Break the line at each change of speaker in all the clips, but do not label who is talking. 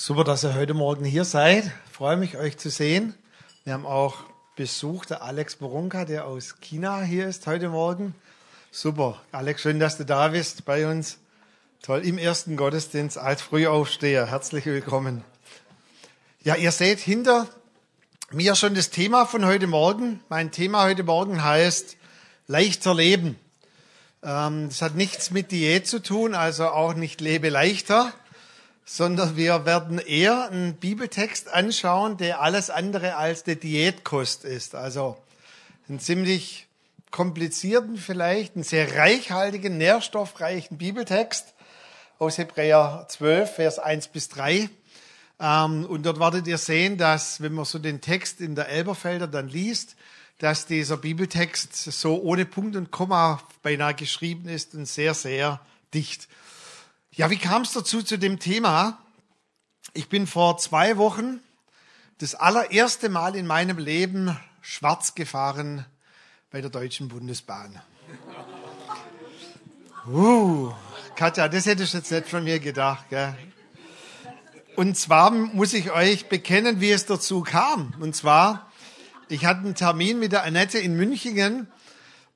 Super, dass ihr heute Morgen hier seid. Ich freue mich, euch zu sehen. Wir haben auch Besuch, der Alex Boronka, der aus China hier ist heute Morgen. Super. Alex, schön, dass du da bist bei uns. Toll, im ersten Gottesdienst als Frühaufsteher. Herzlich willkommen. Ja, ihr seht hinter mir schon das Thema von heute Morgen. Mein Thema heute Morgen heißt leichter leben. Ähm, das hat nichts mit Diät zu tun, also auch nicht lebe leichter, sondern wir werden eher einen Bibeltext anschauen, der alles andere als der Diätkost ist. Also einen ziemlich komplizierten, vielleicht einen sehr reichhaltigen, nährstoffreichen Bibeltext aus Hebräer 12, Vers 1 bis 3. Ähm, und dort werdet ihr sehen, dass, wenn man so den Text in der Elberfelder dann liest, dass dieser Bibeltext so ohne Punkt und Komma beinahe geschrieben ist und sehr, sehr dicht. Ja, wie kam es dazu zu dem Thema? Ich bin vor zwei Wochen das allererste Mal in meinem Leben schwarz gefahren bei der Deutschen Bundesbahn. Uh, Katja, das hättest du jetzt nicht von mir gedacht. Gell? Und zwar muss ich euch bekennen, wie es dazu kam. Und zwar, ich hatte einen Termin mit der Annette in Münchingen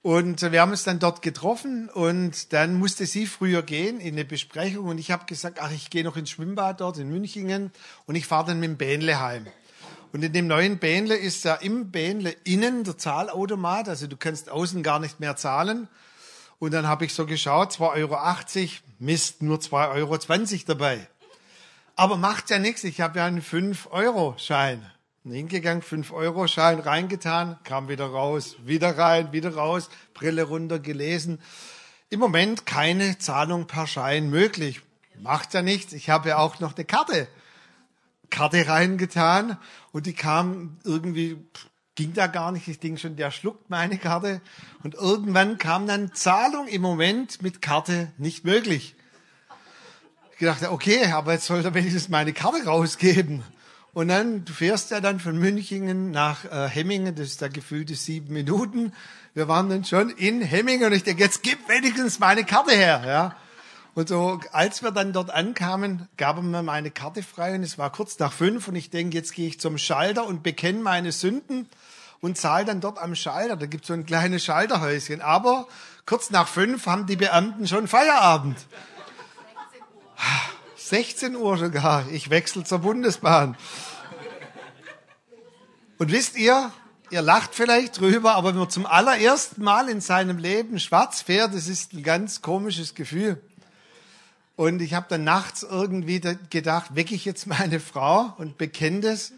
und wir haben uns dann dort getroffen und dann musste sie früher gehen in eine Besprechung und ich habe gesagt, ach, ich gehe noch ins Schwimmbad dort in Münchingen und ich fahre dann mit dem Bähnle heim. Und in dem neuen Bähnle ist ja im Bähnle innen der Zahlautomat, also du kannst außen gar nicht mehr zahlen. Und dann habe ich so geschaut, 2,80 Euro, Mist, nur 2,20 Euro dabei. Aber macht ja nichts, ich habe ja einen 5-Euro-Schein hingegangen, 5-Euro-Schein reingetan, kam wieder raus, wieder rein, wieder raus, Brille runter gelesen. Im Moment keine Zahlung per Schein möglich. Macht ja nichts. Ich habe ja auch noch eine Karte. Karte reingetan und die kam irgendwie, ging da gar nicht. Ich denke schon, der schluckt meine Karte. Und irgendwann kam dann Zahlung im Moment mit Karte nicht möglich. Ich dachte, okay, aber jetzt soll er wenigstens meine Karte rausgeben. Und dann, du fährst ja dann von Münchingen nach äh, Hemmingen, das ist da gefühlte sieben Minuten. Wir waren dann schon in Hemmingen und ich denke, jetzt gib wenigstens meine Karte her, ja. Und so, als wir dann dort ankamen, gaben wir meine Karte frei und es war kurz nach fünf und ich denke, jetzt gehe ich zum Schalter und bekenne meine Sünden und zahle dann dort am Schalter. Da gibt es so ein kleines Schalterhäuschen. Aber kurz nach fünf haben die Beamten schon Feierabend. 16 Uhr sogar. Ich wechsle zur Bundesbahn. Und wisst ihr, ihr lacht vielleicht drüber, aber wenn man zum allerersten Mal in seinem Leben schwarz fährt, das ist ein ganz komisches Gefühl. Und ich habe dann nachts irgendwie gedacht, wecke ich jetzt meine Frau und bekenne das.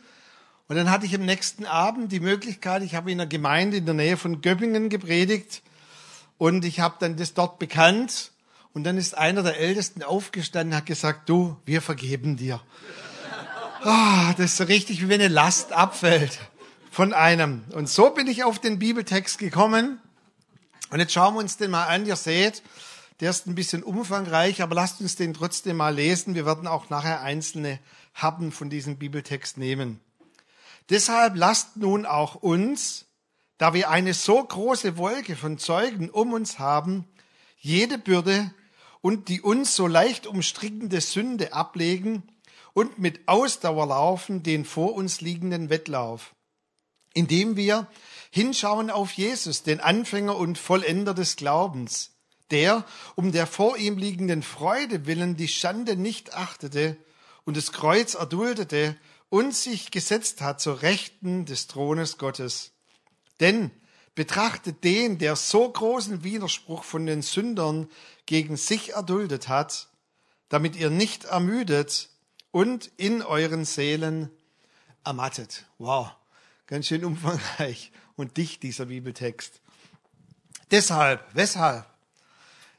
Und dann hatte ich am nächsten Abend die Möglichkeit, ich habe in einer Gemeinde in der Nähe von Göppingen gepredigt und ich habe dann das dort bekannt und dann ist einer der Ältesten aufgestanden hat gesagt, du, wir vergeben dir. Oh, das ist so richtig, wie wenn eine Last abfällt von einem. Und so bin ich auf den Bibeltext gekommen. Und jetzt schauen wir uns den mal an. Ihr seht, der ist ein bisschen umfangreich, aber lasst uns den trotzdem mal lesen. Wir werden auch nachher einzelne Happen von diesem Bibeltext nehmen. Deshalb lasst nun auch uns, da wir eine so große Wolke von Zeugen um uns haben, jede Bürde und die uns so leicht umstrickende Sünde ablegen und mit Ausdauer laufen den vor uns liegenden Wettlauf, indem wir hinschauen auf Jesus, den Anfänger und Vollender des Glaubens, der um der vor ihm liegenden Freude willen die Schande nicht achtete und das Kreuz erduldete und sich gesetzt hat zur Rechten des Thrones Gottes. Denn betrachtet den, der so großen Widerspruch von den Sündern gegen sich erduldet hat, damit ihr nicht ermüdet und in euren Seelen ermattet. Wow, ganz schön umfangreich und dicht dieser Bibeltext. Deshalb, weshalb?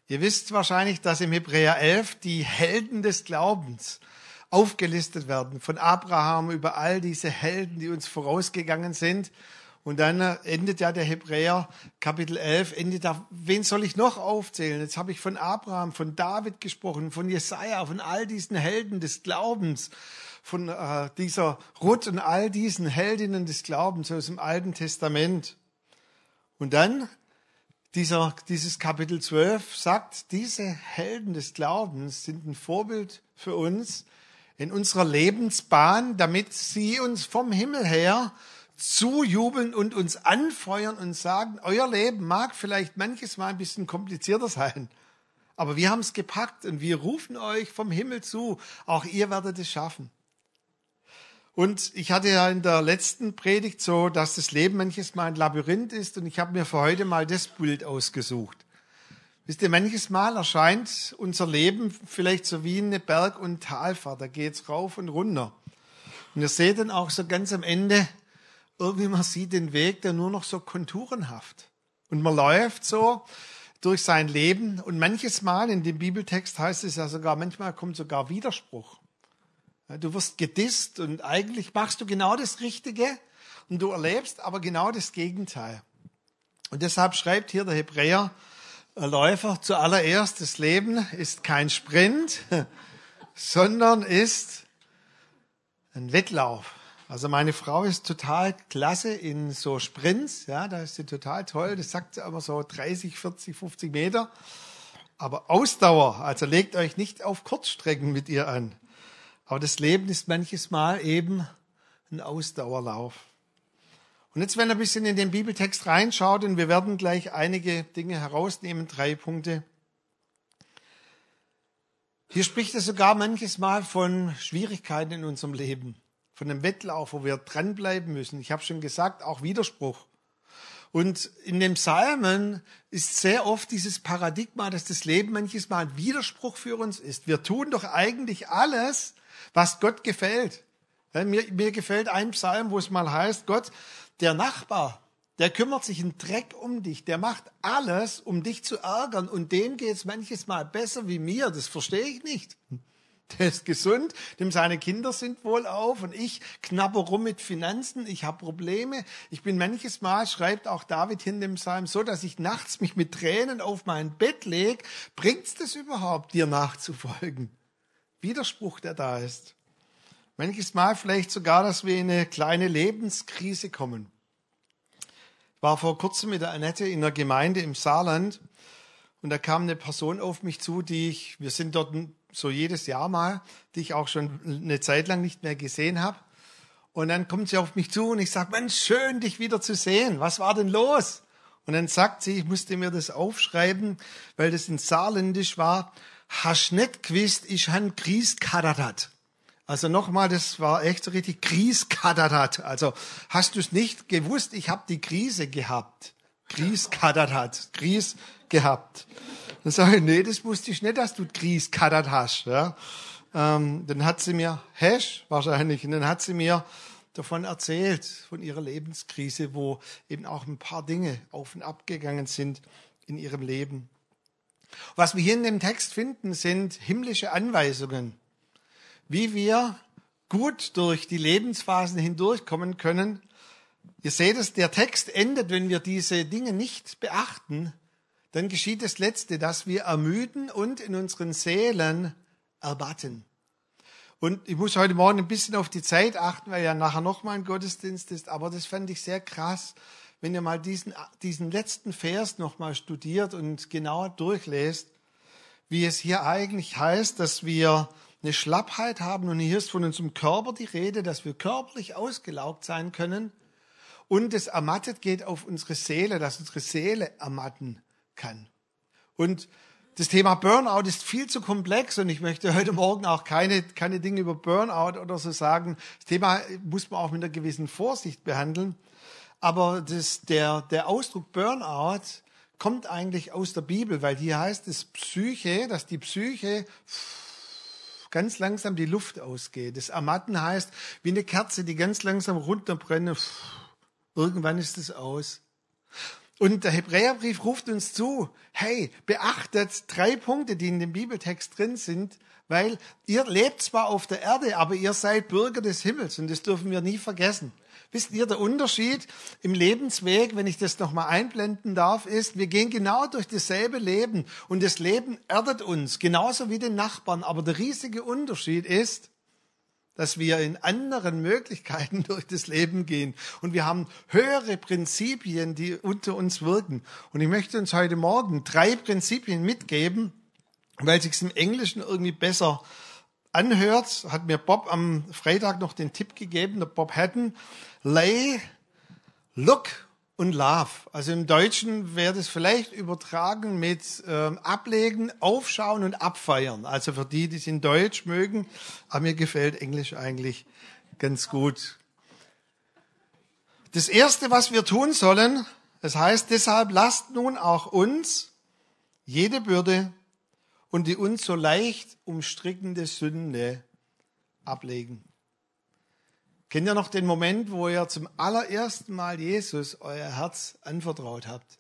Ihr wisst wahrscheinlich, dass im Hebräer 11 die Helden des Glaubens aufgelistet werden, von Abraham über all diese Helden, die uns vorausgegangen sind und dann endet ja der Hebräer Kapitel 11, endet da, wen soll ich noch aufzählen? Jetzt habe ich von Abraham, von David gesprochen, von Jesaja, von all diesen Helden des Glaubens, von äh, dieser Ruth und all diesen Heldinnen des Glaubens aus dem Alten Testament. Und dann dieser, dieses Kapitel 12 sagt, diese Helden des Glaubens sind ein Vorbild für uns in unserer Lebensbahn, damit sie uns vom Himmel her zujubeln und uns anfeuern und sagen, euer Leben mag vielleicht manches Mal ein bisschen komplizierter sein, aber wir haben es gepackt und wir rufen euch vom Himmel zu, auch ihr werdet es schaffen. Und ich hatte ja in der letzten Predigt so, dass das Leben manches Mal ein Labyrinth ist und ich habe mir für heute mal das Bild ausgesucht. Wisst ihr, manches Mal erscheint unser Leben vielleicht so wie eine Berg- und Talfahrt. Da geht's rauf und runter. Und ihr seht dann auch so ganz am Ende, irgendwie man sieht den Weg, der nur noch so konturenhaft. Und man läuft so durch sein Leben und manches Mal in dem Bibeltext heißt es ja sogar, manchmal kommt sogar Widerspruch. Du wirst gedisst und eigentlich machst du genau das Richtige und du erlebst aber genau das Gegenteil. Und deshalb schreibt hier der Hebräer, Läufer zuallererst, das Leben ist kein Sprint, sondern ist ein Wettlauf. Also meine Frau ist total klasse in so Sprints, ja, da ist sie total toll. Das sagt sie aber so 30, 40, 50 Meter. Aber Ausdauer, also legt euch nicht auf Kurzstrecken mit ihr an. Aber das Leben ist manches Mal eben ein Ausdauerlauf. Und jetzt, wenn ihr ein bisschen in den Bibeltext reinschaut, und wir werden gleich einige Dinge herausnehmen, drei Punkte. Hier spricht er sogar manches Mal von Schwierigkeiten in unserem Leben von einem Wettlauf, wo wir dranbleiben müssen. Ich habe schon gesagt, auch Widerspruch. Und in den Psalmen ist sehr oft dieses Paradigma, dass das Leben manches Mal ein Widerspruch für uns ist. Wir tun doch eigentlich alles, was Gott gefällt. Mir, mir gefällt ein Psalm, wo es mal heißt, Gott, der Nachbar, der kümmert sich einen Dreck um dich, der macht alles, um dich zu ärgern und dem geht es manches Mal besser wie mir, das verstehe ich nicht der ist gesund, dem seine Kinder sind wohl auf und ich knabber rum mit Finanzen, ich habe Probleme. Ich bin manches Mal, schreibt auch David hin dem Psalm, so, dass ich nachts mich mit Tränen auf mein Bett leg. Bringt's das überhaupt, dir nachzufolgen? Widerspruch, der da ist. Manches Mal vielleicht sogar, dass wir in eine kleine Lebenskrise kommen. Ich war vor kurzem mit der Annette in einer Gemeinde im Saarland und da kam eine Person auf mich zu, die ich, wir sind dort so jedes Jahr mal, die ich auch schon eine Zeit lang nicht mehr gesehen habe. Und dann kommt sie auf mich zu und ich sage, Mensch, schön, dich wieder zu sehen. Was war denn los? Und dann sagt sie, ich musste mir das aufschreiben, weil das in Saarländisch war, hast nicht gewusst, ich han kadadat. Also nochmal, das war echt so richtig kadadat. Also hast du es nicht gewusst, ich habe die Krise gehabt. Kris kadadat. Kris gehabt. Dann sage ich, nee, das wusste ich nicht, dass du Kris kaddert hast. Ja. Ähm, dann hat sie mir, Hash wahrscheinlich, und dann hat sie mir davon erzählt, von ihrer Lebenskrise, wo eben auch ein paar Dinge auf und ab gegangen sind in ihrem Leben. Was wir hier in dem Text finden, sind himmlische Anweisungen, wie wir gut durch die Lebensphasen hindurchkommen können. Ihr seht es, der Text endet, wenn wir diese Dinge nicht beachten, dann geschieht das Letzte, dass wir ermüden und in unseren Seelen erbatten. Und ich muss heute Morgen ein bisschen auf die Zeit achten, weil ja nachher nochmal ein Gottesdienst ist. Aber das fand ich sehr krass, wenn ihr mal diesen, diesen letzten Vers nochmal studiert und genauer durchlässt, wie es hier eigentlich heißt, dass wir eine Schlappheit haben. Und hier ist von unserem Körper die Rede, dass wir körperlich ausgelaugt sein können. Und es ermattet geht auf unsere Seele, dass unsere Seele ermatten kann. Und das Thema Burnout ist viel zu komplex und ich möchte heute Morgen auch keine, keine Dinge über Burnout oder so sagen. Das Thema muss man auch mit einer gewissen Vorsicht behandeln. Aber das, der, der Ausdruck Burnout kommt eigentlich aus der Bibel, weil hier heißt es Psyche, dass die Psyche ganz langsam die Luft ausgeht. Das Ermatten heißt, wie eine Kerze, die ganz langsam runterbrennt. Irgendwann ist es aus. Und der Hebräerbrief ruft uns zu, hey, beachtet drei Punkte, die in dem Bibeltext drin sind, weil ihr lebt zwar auf der Erde, aber ihr seid Bürger des Himmels und das dürfen wir nie vergessen. Wisst ihr, der Unterschied im Lebensweg, wenn ich das nochmal einblenden darf, ist, wir gehen genau durch dasselbe Leben und das Leben erdet uns, genauso wie den Nachbarn. Aber der riesige Unterschied ist, dass wir in anderen Möglichkeiten durch das Leben gehen. Und wir haben höhere Prinzipien, die unter uns wirken. Und ich möchte uns heute Morgen drei Prinzipien mitgeben, weil sich im Englischen irgendwie besser anhört, hat mir Bob am Freitag noch den Tipp gegeben, der Bob Hatton, lay, look und love. Also im Deutschen wäre das vielleicht übertragen mit ähm, ablegen, aufschauen und abfeiern. Also für die, die es in Deutsch mögen, aber mir gefällt Englisch eigentlich ganz gut. Das erste, was wir tun sollen, das heißt, deshalb lasst nun auch uns jede Bürde und die uns so leicht umstrickende Sünde ablegen. Kennt ihr noch den Moment, wo ihr zum allerersten Mal Jesus euer Herz anvertraut habt?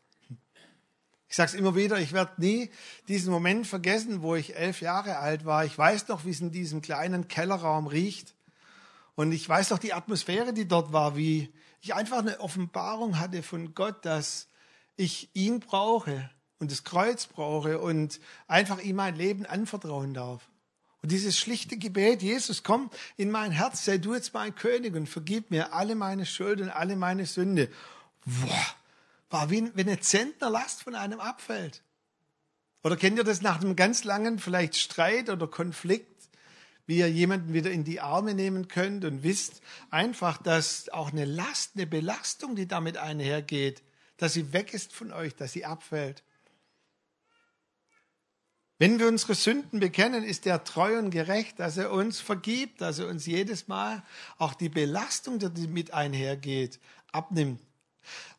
Ich sage es immer wieder, ich werde nie diesen Moment vergessen, wo ich elf Jahre alt war. Ich weiß noch, wie es in diesem kleinen Kellerraum riecht. Und ich weiß noch die Atmosphäre, die dort war, wie ich einfach eine Offenbarung hatte von Gott, dass ich ihn brauche und das Kreuz brauche und einfach ihm mein Leben anvertrauen darf. Und dieses schlichte Gebet, Jesus, komm in mein Herz, sei du jetzt mein König und vergib mir alle meine Schuld und alle meine Sünde. Boah, war wie wenn eine Zentnerlast von einem abfällt. Oder kennt ihr das nach einem ganz langen vielleicht Streit oder Konflikt, wie ihr jemanden wieder in die Arme nehmen könnt und wisst einfach, dass auch eine Last, eine Belastung, die damit einhergeht, dass sie weg ist von euch, dass sie abfällt. Wenn wir unsere Sünden bekennen, ist er treu und gerecht, dass er uns vergibt, dass er uns jedes Mal auch die Belastung, die mit einhergeht, abnimmt.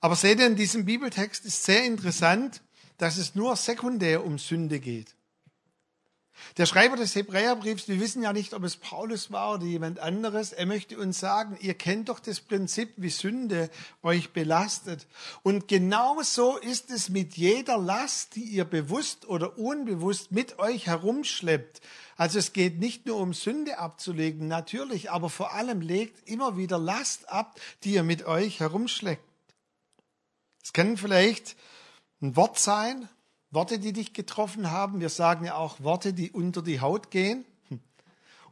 Aber seht ihr, in diesem Bibeltext ist sehr interessant, dass es nur sekundär um Sünde geht. Der Schreiber des Hebräerbriefs, wir wissen ja nicht, ob es Paulus war oder jemand anderes, er möchte uns sagen, ihr kennt doch das Prinzip, wie Sünde euch belastet. Und genau so ist es mit jeder Last, die ihr bewusst oder unbewusst mit euch herumschleppt. Also es geht nicht nur um Sünde abzulegen, natürlich, aber vor allem legt immer wieder Last ab, die ihr mit euch herumschleppt. Es kann vielleicht ein Wort sein, Worte, die dich getroffen haben. Wir sagen ja auch Worte, die unter die Haut gehen.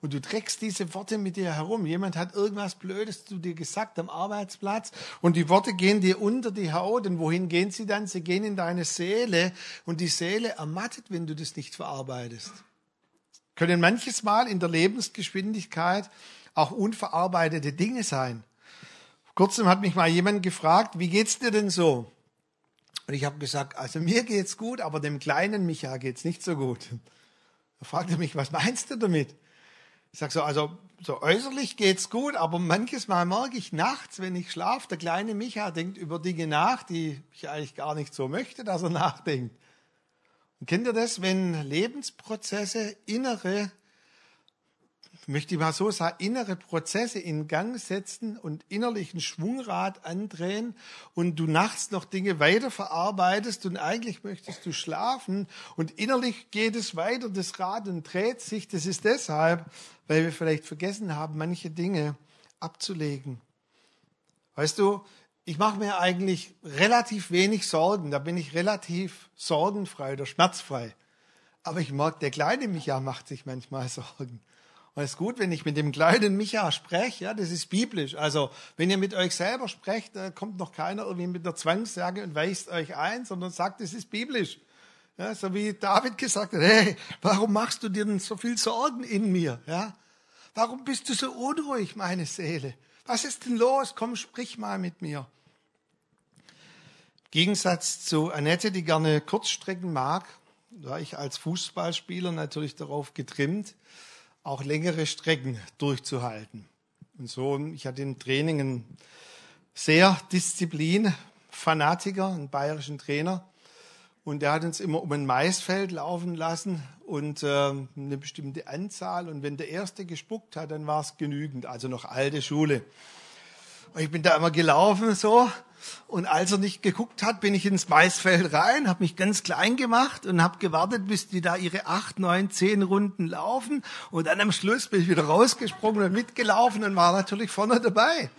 Und du trägst diese Worte mit dir herum. Jemand hat irgendwas Blödes zu dir gesagt am Arbeitsplatz und die Worte gehen dir unter die Haut. Und wohin gehen sie dann? Sie gehen in deine Seele und die Seele ermattet, wenn du das nicht verarbeitest. Können manches Mal in der Lebensgeschwindigkeit auch unverarbeitete Dinge sein. Kurzem hat mich mal jemand gefragt, wie geht's dir denn so? Und ich habe gesagt, also mir geht's gut, aber dem kleinen Micha geht's nicht so gut. Da fragte er mich, was meinst du damit? Ich sage so, also so äußerlich geht's gut, aber manches Mal merke ich nachts, wenn ich schlafe, der kleine Micha denkt über Dinge nach, die ich eigentlich gar nicht so möchte, dass er nachdenkt. Und kennt ihr das, wenn Lebensprozesse, innere möchte ich mal so sagen, innere Prozesse in Gang setzen und innerlichen Schwungrad andrehen und du nachts noch Dinge weiter verarbeitest und eigentlich möchtest du schlafen und innerlich geht es weiter, das Rad und dreht sich. Das ist deshalb, weil wir vielleicht vergessen haben, manche Dinge abzulegen. Weißt du, ich mache mir eigentlich relativ wenig Sorgen, da bin ich relativ sorgenfrei oder schmerzfrei. Aber ich mag, der kleine Micha macht sich manchmal Sorgen. Und es ist gut, wenn ich mit dem kleinen Micha spreche, ja, das ist biblisch. Also, wenn ihr mit euch selber sprecht, kommt noch keiner irgendwie mit der Zwangssage und weist euch ein, sondern sagt, es ist biblisch. Ja, so wie David gesagt hat, hey, warum machst du dir denn so viel Sorgen in mir? Ja? Warum bist du so unruhig, meine Seele? Was ist denn los? Komm, sprich mal mit mir. Im Gegensatz zu Annette, die gerne Kurzstrecken mag, war ich als Fußballspieler natürlich darauf getrimmt, auch längere Strecken durchzuhalten. Und so, ich hatte im Training einen sehr Disziplin-Fanatiker, einen bayerischen Trainer. Und der hat uns immer um ein Maisfeld laufen lassen und äh, eine bestimmte Anzahl. Und wenn der Erste gespuckt hat, dann war es genügend. Also noch alte Schule. Und ich bin da immer gelaufen so und als er nicht geguckt hat, bin ich ins Maisfeld rein, habe mich ganz klein gemacht und habe gewartet, bis die da ihre acht, neun, zehn Runden laufen. Und dann am Schluss bin ich wieder rausgesprungen und mitgelaufen und war natürlich vorne dabei.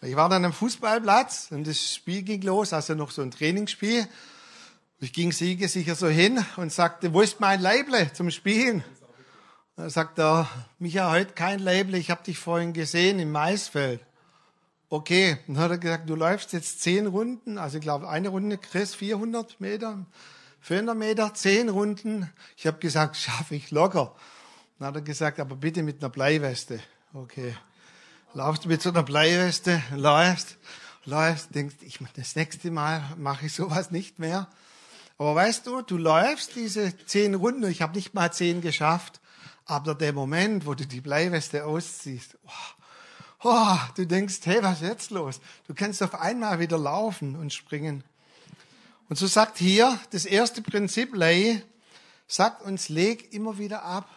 Ich war dann am Fußballplatz und das Spiel ging los, also noch so ein Trainingsspiel. Ich ging siegesicher so hin und sagte, wo ist mein Leible zum Spielen? Da sagt er, Micha, heute kein Leible, ich habe dich vorhin gesehen im Maisfeld okay, dann hat er gesagt, du läufst jetzt zehn Runden, also ich glaube eine Runde Chris 400 Meter, 400 Meter, zehn Runden. Ich habe gesagt, schaffe ich locker. Dann hat er gesagt, aber bitte mit einer Bleiweste. Okay. Laufst du mit so einer Bleiweste, läufst, läufst, denkst, ich, das nächste Mal mache ich sowas nicht mehr. Aber weißt du, du läufst diese zehn Runden, ich habe nicht mal zehn geschafft, aber der Moment, wo du die Bleiweste ausziehst, oh, oh, du denkst, hey, was ist jetzt los? Du kannst auf einmal wieder laufen und springen. Und so sagt hier das erste Prinzip, Lei, sagt uns, leg immer wieder ab.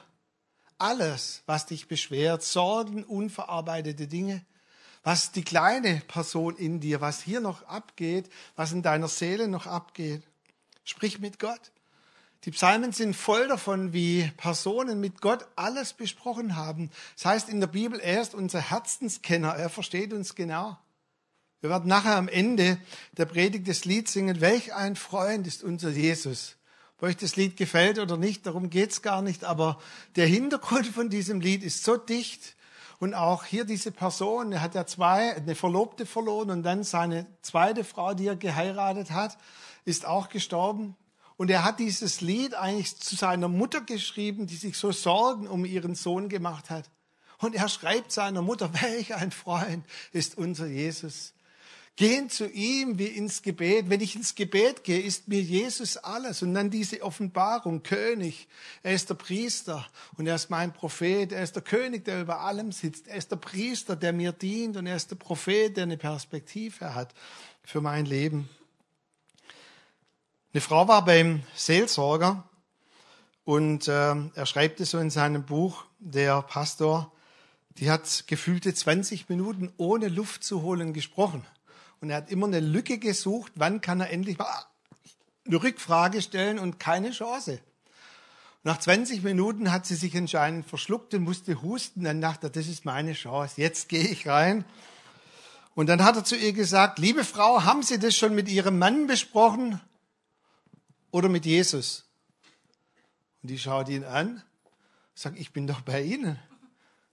Alles, was dich beschwert, Sorgen, unverarbeitete Dinge, was die kleine Person in dir, was hier noch abgeht, was in deiner Seele noch abgeht. Sprich mit Gott. Die Psalmen sind voll davon, wie Personen mit Gott alles besprochen haben. Das heißt in der Bibel, er ist unser Herzenskenner, er versteht uns genau. Wir werden nachher am Ende der Predigt des Lied singen, welch ein Freund ist unser Jesus. Ob euch das Lied gefällt oder nicht, darum geht's gar nicht, aber der Hintergrund von diesem Lied ist so dicht und auch hier diese Person, er hat ja zwei, eine Verlobte verloren und dann seine zweite Frau, die er geheiratet hat, ist auch gestorben. Und er hat dieses Lied eigentlich zu seiner Mutter geschrieben, die sich so Sorgen um ihren Sohn gemacht hat. Und er schreibt seiner Mutter, welch ein Freund ist unser Jesus. Gehen zu ihm wie ins Gebet. Wenn ich ins Gebet gehe, ist mir Jesus alles. Und dann diese Offenbarung, König. Er ist der Priester und er ist mein Prophet. Er ist der König, der über allem sitzt. Er ist der Priester, der mir dient und er ist der Prophet, der eine Perspektive hat für mein Leben. Eine Frau war beim Seelsorger und äh, er schreibt es so in seinem Buch, der Pastor, die hat gefühlte 20 Minuten ohne Luft zu holen gesprochen. Und er hat immer eine Lücke gesucht, wann kann er endlich mal eine Rückfrage stellen und keine Chance. Nach 20 Minuten hat sie sich anscheinend verschluckt und musste husten. Dann dachte er, das ist meine Chance, jetzt gehe ich rein. Und dann hat er zu ihr gesagt, liebe Frau, haben Sie das schon mit Ihrem Mann besprochen? Oder mit Jesus? Und die schaut ihn an, sagt, ich bin doch bei Ihnen.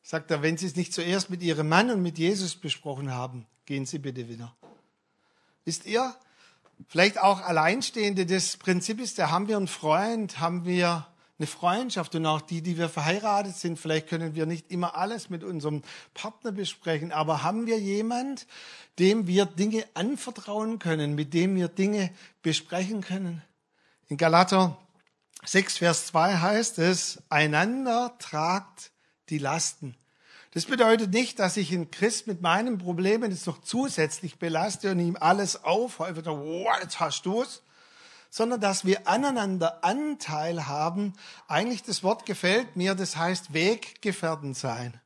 Sagt er, wenn Sie es nicht zuerst mit Ihrem Mann und mit Jesus besprochen haben, gehen Sie bitte wieder. Wisst ihr, vielleicht auch Alleinstehende, das Prinzip ist, da haben wir einen Freund, haben wir eine Freundschaft und auch die, die wir verheiratet sind, vielleicht können wir nicht immer alles mit unserem Partner besprechen, aber haben wir jemand, dem wir Dinge anvertrauen können, mit dem wir Dinge besprechen können? In Galater 6, Vers 2 heißt es, einander tragt die Lasten. Das bedeutet nicht, dass ich einen Christ mit meinen Problemen jetzt noch zusätzlich belaste und ihm alles aufhäufe, wow, jetzt hast du's, sondern dass wir aneinander Anteil haben. Eigentlich das Wort gefällt mir, das heißt Weggefährten sein.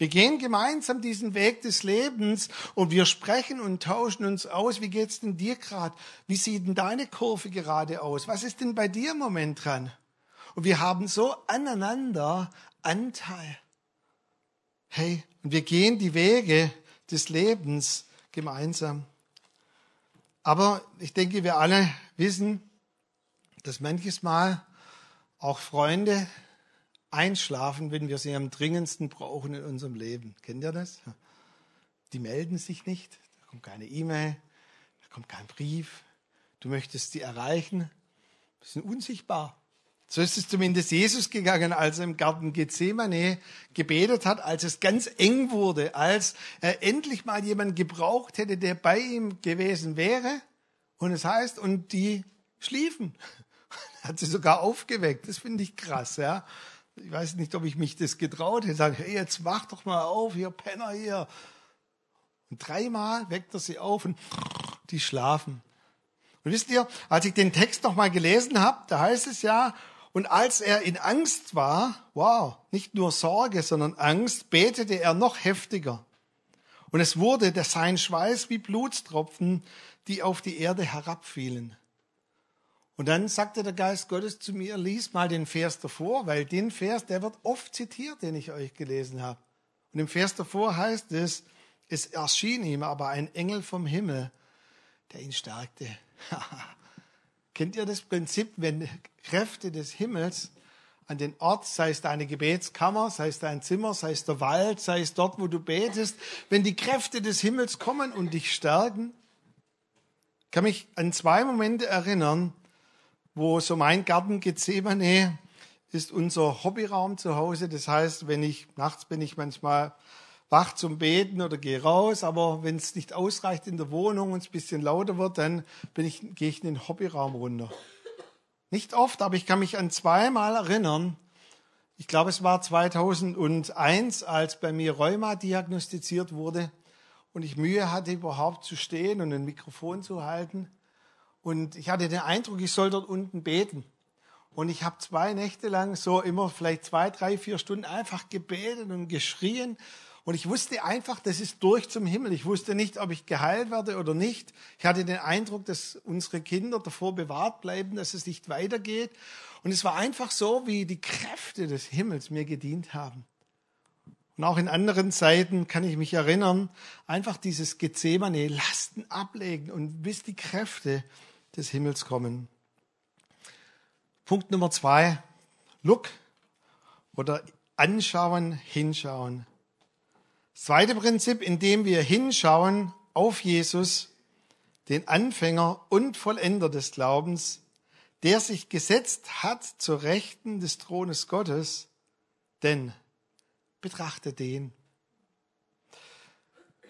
Wir gehen gemeinsam diesen Weg des Lebens und wir sprechen und tauschen uns aus. Wie geht's denn dir gerade? Wie sieht denn deine Kurve gerade aus? Was ist denn bei dir im Moment dran? Und wir haben so aneinander Anteil. Hey, und wir gehen die Wege des Lebens gemeinsam. Aber ich denke, wir alle wissen, dass manches Mal auch Freunde einschlafen, wenn wir sie am dringendsten brauchen in unserem Leben. Kennt ihr das? Die melden sich nicht, da kommt keine E-Mail, da kommt kein Brief. Du möchtest sie erreichen, sie sind unsichtbar. So ist es zumindest Jesus gegangen, als er im Garten Gethsemane gebetet hat, als es ganz eng wurde, als er endlich mal jemanden gebraucht hätte, der bei ihm gewesen wäre. Und es heißt, und die schliefen. Hat sie sogar aufgeweckt. Das finde ich krass, ja ich weiß nicht, ob ich mich das getraut hätte, sagen, hey, jetzt wach doch mal auf, hier Penner hier. Und dreimal weckt er sie auf und die schlafen. Und wisst ihr, als ich den Text noch mal gelesen habe, da heißt es ja, und als er in Angst war, wow, nicht nur Sorge, sondern Angst, betete er noch heftiger. Und es wurde sein Schweiß wie Blutstropfen, die auf die Erde herabfielen. Und dann sagte der Geist Gottes zu mir, lies mal den Vers davor, weil den Vers, der wird oft zitiert, den ich euch gelesen habe. Und im Vers davor heißt es, es erschien ihm aber ein Engel vom Himmel, der ihn stärkte. Kennt ihr das Prinzip, wenn Kräfte des Himmels an den Ort, sei es deine Gebetskammer, sei es dein Zimmer, sei es der Wald, sei es dort, wo du betest, wenn die Kräfte des Himmels kommen und dich stärken, kann mich an zwei Momente erinnern, wo so mein Garten Gethsemane ist unser Hobbyraum zu Hause. Das heißt, wenn ich nachts bin ich manchmal wach zum Beten oder gehe raus, aber wenn es nicht ausreicht in der Wohnung und es ein bisschen lauter wird, dann bin ich, gehe ich in den Hobbyraum runter. Nicht oft, aber ich kann mich an zweimal erinnern. Ich glaube, es war 2001, als bei mir Rheuma diagnostiziert wurde und ich Mühe hatte, überhaupt zu stehen und ein Mikrofon zu halten. Und ich hatte den Eindruck, ich soll dort unten beten. Und ich habe zwei Nächte lang so immer vielleicht zwei, drei, vier Stunden einfach gebetet und geschrien und ich wusste einfach, das ist durch zum Himmel. Ich wusste nicht, ob ich geheilt werde oder nicht. Ich hatte den Eindruck, dass unsere Kinder davor bewahrt bleiben, dass es nicht weitergeht. Und es war einfach so, wie die Kräfte des Himmels mir gedient haben. Und auch in anderen Zeiten kann ich mich erinnern, einfach dieses Gethsemane, Lasten ablegen und bis die Kräfte des Himmels kommen. Punkt Nummer zwei, Look oder anschauen, hinschauen. Zweite Prinzip, indem wir hinschauen auf Jesus, den Anfänger und Vollender des Glaubens, der sich gesetzt hat zur Rechten des Thrones Gottes, denn betrachte den.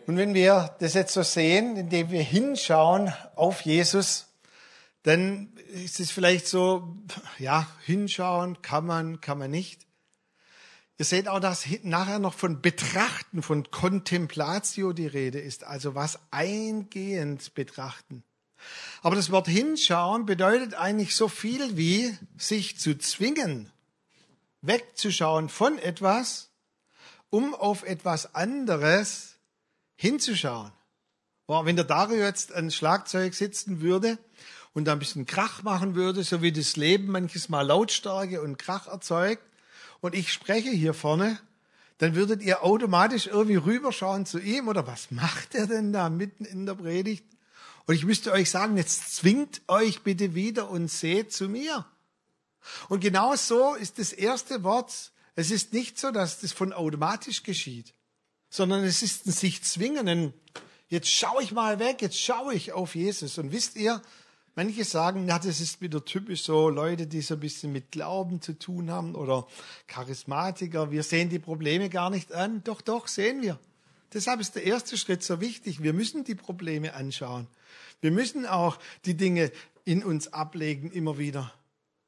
Und wenn wir das jetzt so sehen, indem wir hinschauen auf Jesus, dann ist es vielleicht so, ja, hinschauen kann man, kann man nicht. Ihr seht auch, dass nachher noch von Betrachten, von Contemplatio die Rede ist, also was eingehend betrachten. Aber das Wort hinschauen bedeutet eigentlich so viel wie sich zu zwingen, wegzuschauen von etwas, um auf etwas anderes hinzuschauen. Wenn der Dario jetzt ein Schlagzeug sitzen würde und da ein bisschen Krach machen würde, so wie das Leben manches Mal Lautstärke und Krach erzeugt, und ich spreche hier vorne, dann würdet ihr automatisch irgendwie rüberschauen zu ihm oder was macht er denn da mitten in der Predigt? Und ich müsste euch sagen, jetzt zwingt euch bitte wieder und seht zu mir. Und genau so ist das erste Wort. Es ist nicht so, dass das von automatisch geschieht, sondern es ist ein sich zwingen. Ein, jetzt schaue ich mal weg, jetzt schaue ich auf Jesus. Und wisst ihr, Manche sagen, ja, das ist wieder typisch so Leute, die so ein bisschen mit Glauben zu tun haben oder Charismatiker. Wir sehen die Probleme gar nicht an. Doch, doch, sehen wir. Deshalb ist der erste Schritt so wichtig. Wir müssen die Probleme anschauen. Wir müssen auch die Dinge in uns ablegen immer wieder.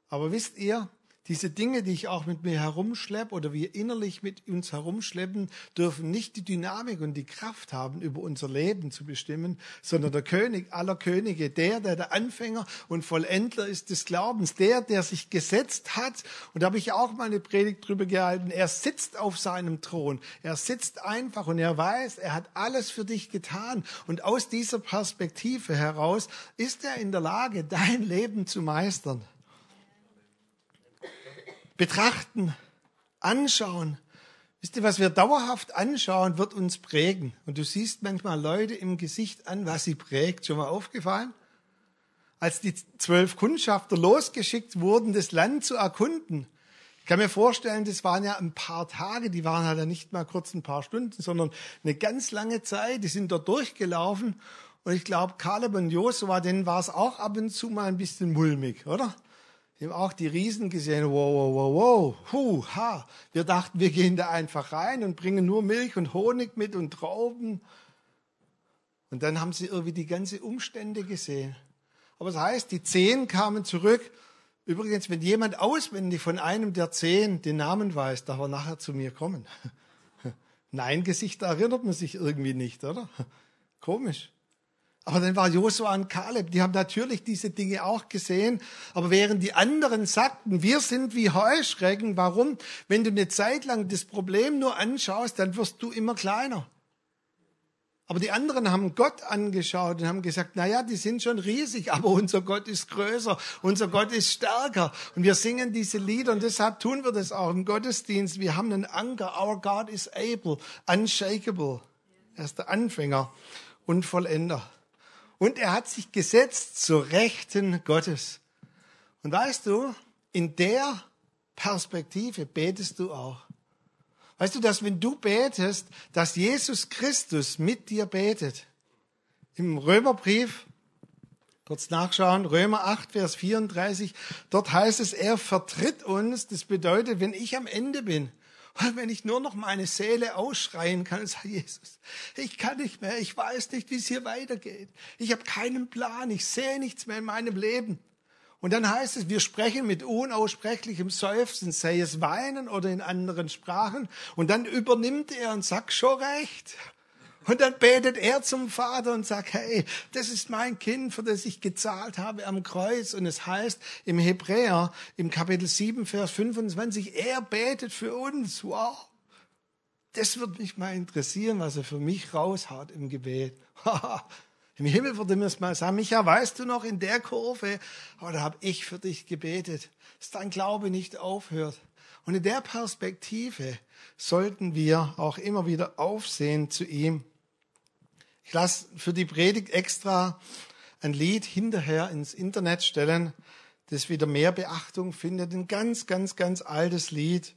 Aber wisst ihr, diese Dinge, die ich auch mit mir herumschleppe oder wir innerlich mit uns herumschleppen, dürfen nicht die Dynamik und die Kraft haben, über unser Leben zu bestimmen, sondern der König aller Könige, der, der der Anfänger und Vollendler ist des Glaubens, der, der sich gesetzt hat. Und da habe ich auch mal eine Predigt drüber gehalten. Er sitzt auf seinem Thron. Er sitzt einfach und er weiß, er hat alles für dich getan. Und aus dieser Perspektive heraus ist er in der Lage, dein Leben zu meistern betrachten, anschauen. Wisst ihr, was wir dauerhaft anschauen, wird uns prägen. Und du siehst manchmal Leute im Gesicht an, was sie prägt. Schon mal aufgefallen? Als die zwölf Kundschafter losgeschickt wurden, das Land zu erkunden, ich kann mir vorstellen, das waren ja ein paar Tage, die waren halt nicht mal kurz ein paar Stunden, sondern eine ganz lange Zeit. Die sind dort durchgelaufen. Und ich glaube, Kaleb und Josua, denen war es auch ab und zu mal ein bisschen mulmig, oder? Wir haben auch die Riesen gesehen. Wow, wow, wow, wow. Huh, ha. Wir dachten, wir gehen da einfach rein und bringen nur Milch und Honig mit und Trauben. Und dann haben sie irgendwie die ganze Umstände gesehen. Aber das heißt, die zehn kamen zurück. Übrigens, wenn jemand auswendig von einem der zehn den Namen weiß, darf er nachher zu mir kommen. Nein, Gesichter erinnert man sich irgendwie nicht, oder? Komisch. Aber dann war Josua und Kaleb, die haben natürlich diese Dinge auch gesehen. Aber während die anderen sagten, wir sind wie Heuschrecken, warum? Wenn du eine Zeit lang das Problem nur anschaust, dann wirst du immer kleiner. Aber die anderen haben Gott angeschaut und haben gesagt, na ja, die sind schon riesig, aber unser Gott ist größer, unser Gott ist stärker. Und wir singen diese Lieder und deshalb tun wir das auch im Gottesdienst. Wir haben einen Anker. Our God is able, unshakable. Er ist der Anfänger und Vollender. Und er hat sich gesetzt zur Rechten Gottes. Und weißt du, in der Perspektive betest du auch. Weißt du, dass wenn du betest, dass Jesus Christus mit dir betet. Im Römerbrief Kurz nachschauen, Römer 8, Vers 34. Dort heißt es, er vertritt uns. Das bedeutet, wenn ich am Ende bin, und wenn ich nur noch meine Seele ausschreien kann und sage, Jesus, ich kann nicht mehr, ich weiß nicht, wie es hier weitergeht. Ich habe keinen Plan, ich sehe nichts mehr in meinem Leben. Und dann heißt es, wir sprechen mit unaussprechlichem Seufzen, sei es weinen oder in anderen Sprachen. Und dann übernimmt er und sagt, schon recht. Und dann betet er zum Vater und sagt, hey, das ist mein Kind, für das ich gezahlt habe am Kreuz. Und es heißt im Hebräer, im Kapitel 7, Vers 25, er betet für uns. Wow. Das würde mich mal interessieren, was er für mich raushaut im Gebet. Im Himmel würde mir es mal sagen, Micha, weißt du noch in der Kurve, oh, da habe ich für dich gebetet, dass dein Glaube nicht aufhört. Und in der Perspektive sollten wir auch immer wieder aufsehen zu ihm. Ich lasse für die Predigt extra ein Lied hinterher ins Internet stellen, das wieder mehr Beachtung findet. Ein ganz, ganz, ganz altes Lied.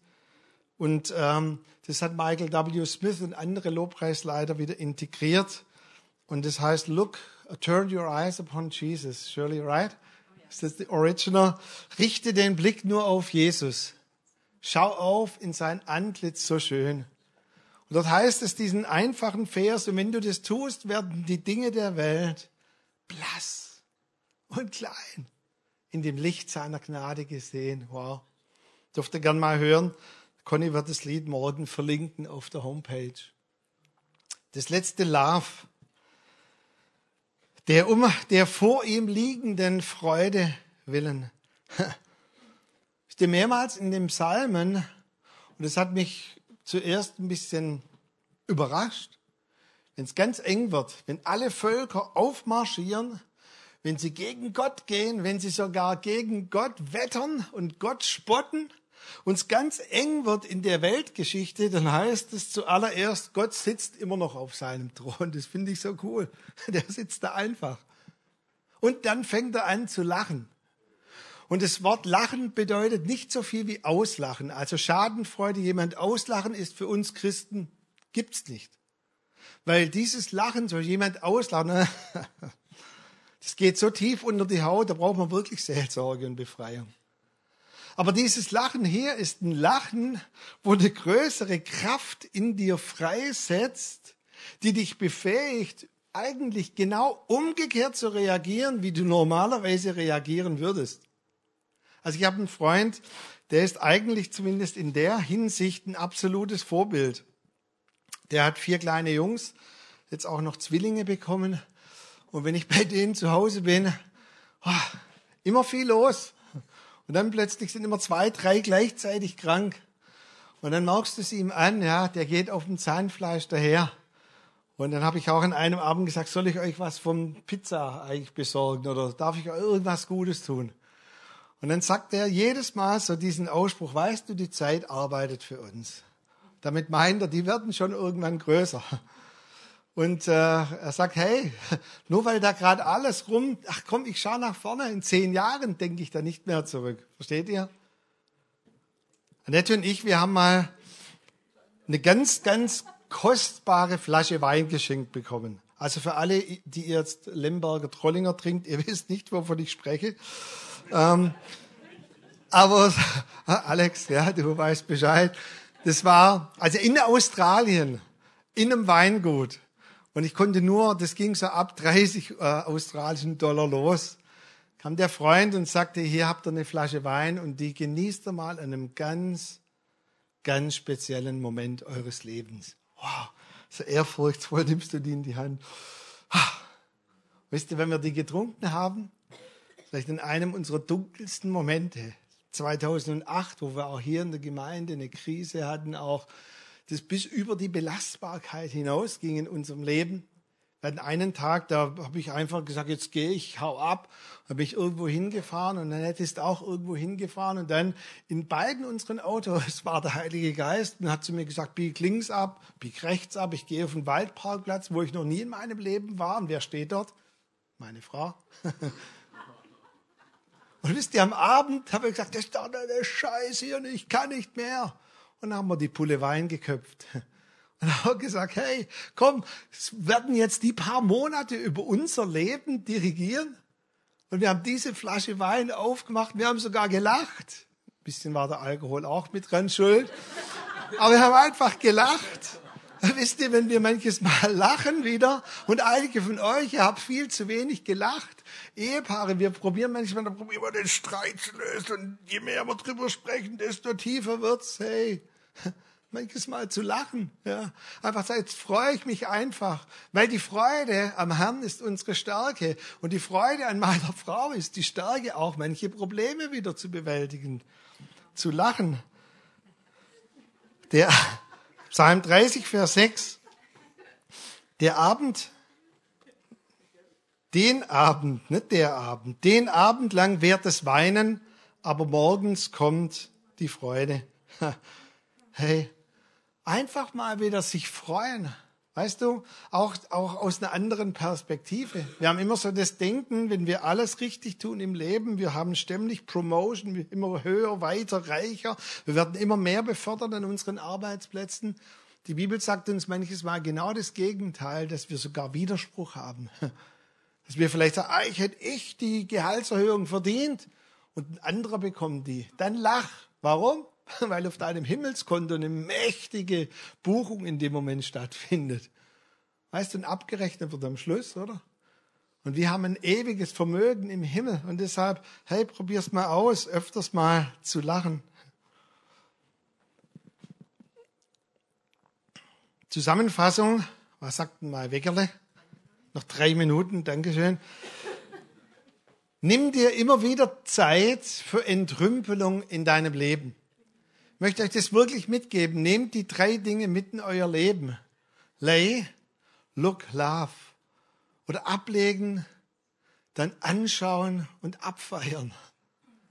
Und ähm, das hat Michael W. Smith und andere Lobpreisleiter wieder integriert. Und das heißt, look, turn your eyes upon Jesus. Shirley, right? Ist das die Original? Richte den Blick nur auf Jesus. Schau auf in sein Antlitz so schön. Und dort heißt es diesen einfachen Vers, und wenn du das tust, werden die Dinge der Welt blass und klein in dem Licht seiner Gnade gesehen. Wow. Dürfte gern mal hören. Conny wird das Lied morgen verlinken auf der Homepage. Das letzte Love. Der um der vor ihm liegenden Freude willen. Ist dir mehrmals in dem Psalmen, und es hat mich zuerst ein bisschen überrascht, wenn es ganz eng wird, wenn alle Völker aufmarschieren, wenn sie gegen Gott gehen, wenn sie sogar gegen Gott wettern und Gott spotten, und es ganz eng wird in der Weltgeschichte, dann heißt es zuallererst, Gott sitzt immer noch auf seinem Thron. Das finde ich so cool. Der sitzt da einfach. Und dann fängt er an zu lachen. Und das Wort Lachen bedeutet nicht so viel wie Auslachen. Also Schadenfreude, jemand auslachen, ist für uns Christen, gibt's nicht. Weil dieses Lachen, so jemand auslachen, das geht so tief unter die Haut, da braucht man wirklich Seelsorge und Befreiung. Aber dieses Lachen hier ist ein Lachen, wo eine größere Kraft in dir freisetzt, die dich befähigt, eigentlich genau umgekehrt zu reagieren, wie du normalerweise reagieren würdest. Also ich habe einen Freund, der ist eigentlich zumindest in der Hinsicht ein absolutes Vorbild. Der hat vier kleine Jungs, jetzt auch noch Zwillinge bekommen. Und wenn ich bei denen zu Hause bin, oh, immer viel los. Und dann plötzlich sind immer zwei, drei gleichzeitig krank. Und dann merkst du es ihm an, ja, der geht auf dem Zahnfleisch daher. Und dann habe ich auch an einem Abend gesagt, soll ich euch was vom Pizza eigentlich besorgen oder darf ich euch irgendwas Gutes tun? Und dann sagt er jedes Mal so diesen Ausspruch, weißt du, die Zeit arbeitet für uns. Damit meint er, die werden schon irgendwann größer. Und äh, er sagt, hey, nur weil da gerade alles rum, ach komm, ich schaue nach vorne, in zehn Jahren denke ich da nicht mehr zurück. Versteht ihr? Annette und ich, wir haben mal eine ganz, ganz kostbare Flasche Wein geschenkt bekommen. Also für alle, die jetzt Lemberger Trollinger trinkt, ihr wisst nicht, wovon ich spreche. Ähm, aber Alex, ja, du weißt Bescheid. Das war also in Australien, in einem Weingut. Und ich konnte nur, das ging so ab 30 äh, australischen Dollar los. Kam der Freund und sagte, hier habt ihr eine Flasche Wein und die genießt ihr mal an einem ganz, ganz speziellen Moment eures Lebens. Wow, so ehrfurchtsvoll nimmst du die in die Hand. Wisst ihr, wenn wir die getrunken haben, vielleicht in einem unserer dunkelsten Momente, 2008, wo wir auch hier in der Gemeinde eine Krise hatten, auch das bis über die Belastbarkeit hinausging in unserem Leben. Wir hatten einen Tag, da habe ich einfach gesagt, jetzt gehe ich, hau ab. Habe ich irgendwo hingefahren und dann ist auch irgendwo hingefahren und dann in beiden unseren Autos war der Heilige Geist und hat zu mir gesagt, bieg links ab, bieg rechts ab, ich gehe auf den Waldparkplatz, wo ich noch nie in meinem Leben war. Und wer steht dort? Meine Frau. Und wisst ihr, am Abend habe ich gesagt, das ist doch eine Scheiße hier und ich kann nicht mehr. Und dann haben wir die Pulle Wein geköpft. Und haben gesagt, hey, komm, werden jetzt die paar Monate über unser Leben dirigieren? Und wir haben diese Flasche Wein aufgemacht. Wir haben sogar gelacht. Ein bisschen war der Alkohol auch mit dran schuld. Aber wir haben einfach gelacht. Wisst ihr, wenn wir manches Mal lachen wieder und einige von euch, ihr habt viel zu wenig gelacht. Ehepaare, wir probieren manchmal, dann probieren wir den Streit zu lösen und je mehr wir drüber sprechen, desto tiefer wird's. Hey, manches Mal zu lachen. Ja. Einfach sagen, jetzt freue ich mich einfach, weil die Freude am Herrn ist unsere Stärke und die Freude an meiner Frau ist die Stärke, auch manche Probleme wieder zu bewältigen, zu lachen. Der Psalm 30, Vers 6. Der Abend, den Abend, nicht der Abend, den Abend lang währt das Weinen, aber morgens kommt die Freude. Hey, einfach mal wieder sich freuen. Weißt du, auch, auch aus einer anderen Perspektive. Wir haben immer so das Denken, wenn wir alles richtig tun im Leben, wir haben ständig Promotion, immer höher, weiter, reicher, wir werden immer mehr befördert an unseren Arbeitsplätzen. Die Bibel sagt uns manches Mal genau das Gegenteil, dass wir sogar Widerspruch haben. Dass wir vielleicht sagen, ah, ich hätte echt die Gehaltserhöhung verdient und ein anderer bekommt die. Dann lach. Warum? weil auf deinem Himmelskonto eine mächtige Buchung in dem Moment stattfindet. Weißt du, und abgerechnet wird am Schluss, oder? Und wir haben ein ewiges Vermögen im Himmel. Und deshalb, hey, probier's mal aus, öfters mal zu lachen. Zusammenfassung, was sagt denn mal Weckerle? Noch drei Minuten, Dankeschön. Nimm dir immer wieder Zeit für Entrümpelung in deinem Leben. Ich möchte euch das wirklich mitgeben. Nehmt die drei Dinge mit in euer Leben. Lay, look, love. Oder ablegen, dann anschauen und abfeiern.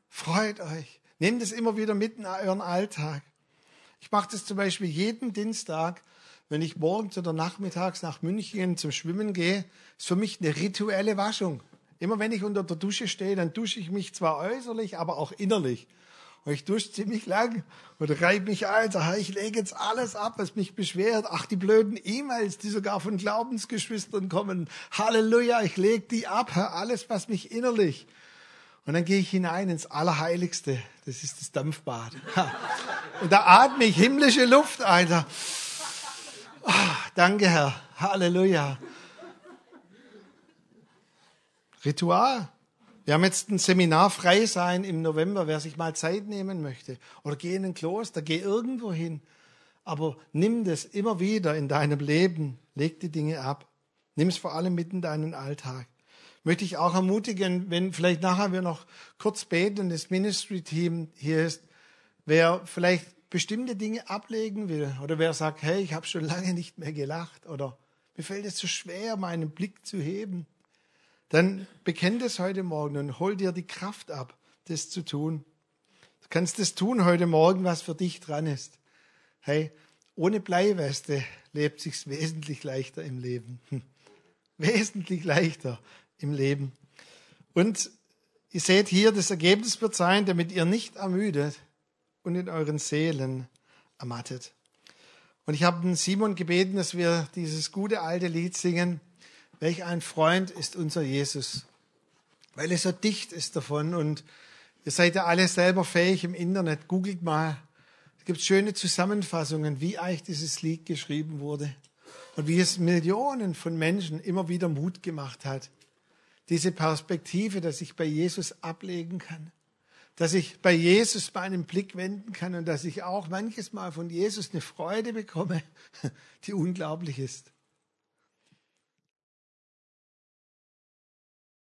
Freut euch. Nehmt es immer wieder mit in euren Alltag. Ich mache das zum Beispiel jeden Dienstag, wenn ich morgens oder nachmittags nach München zum Schwimmen gehe, ist für mich eine rituelle Waschung. Immer wenn ich unter der Dusche stehe, dann dusche ich mich zwar äußerlich, aber auch innerlich. Und ich dusche ziemlich lang und reibe mich ein, sage, ich lege jetzt alles ab, was mich beschwert. Ach, die blöden E-Mails, die sogar von Glaubensgeschwistern kommen. Halleluja, ich lege die ab, alles, was mich innerlich. Und dann gehe ich hinein ins Allerheiligste. Das ist das Dampfbad. Und da atme ich himmlische Luft ein. Oh, danke, Herr. Halleluja. Ritual. Wir haben jetzt ein Seminar frei sein im November, wer sich mal Zeit nehmen möchte. Oder geh in ein Kloster, geh irgendwo hin. Aber nimm das immer wieder in deinem Leben. Leg die Dinge ab. Nimm es vor allem mit in deinen Alltag. Möchte ich auch ermutigen, wenn vielleicht nachher wir noch kurz beten, das Ministry-Team hier ist, wer vielleicht bestimmte Dinge ablegen will oder wer sagt, hey, ich habe schon lange nicht mehr gelacht oder mir fällt es so schwer, meinen Blick zu heben dann bekenn das heute Morgen und hol dir die Kraft ab, das zu tun. Du kannst das tun heute Morgen, was für dich dran ist. Hey, ohne Bleiweste lebt sich's wesentlich leichter im Leben. Hm. Wesentlich leichter im Leben. Und ihr seht hier, das Ergebnis wird sein, damit ihr nicht ermüdet und in euren Seelen ermattet. Und ich habe Simon gebeten, dass wir dieses gute alte Lied singen. Welch ein Freund ist unser Jesus, weil er so dicht ist davon und ihr seid ja alle selber fähig im Internet. Googelt mal. Es gibt schöne Zusammenfassungen, wie eigentlich dieses Lied geschrieben wurde und wie es Millionen von Menschen immer wieder Mut gemacht hat. Diese Perspektive, dass ich bei Jesus ablegen kann, dass ich bei Jesus meinen Blick wenden kann und dass ich auch manches Mal von Jesus eine Freude bekomme, die unglaublich ist.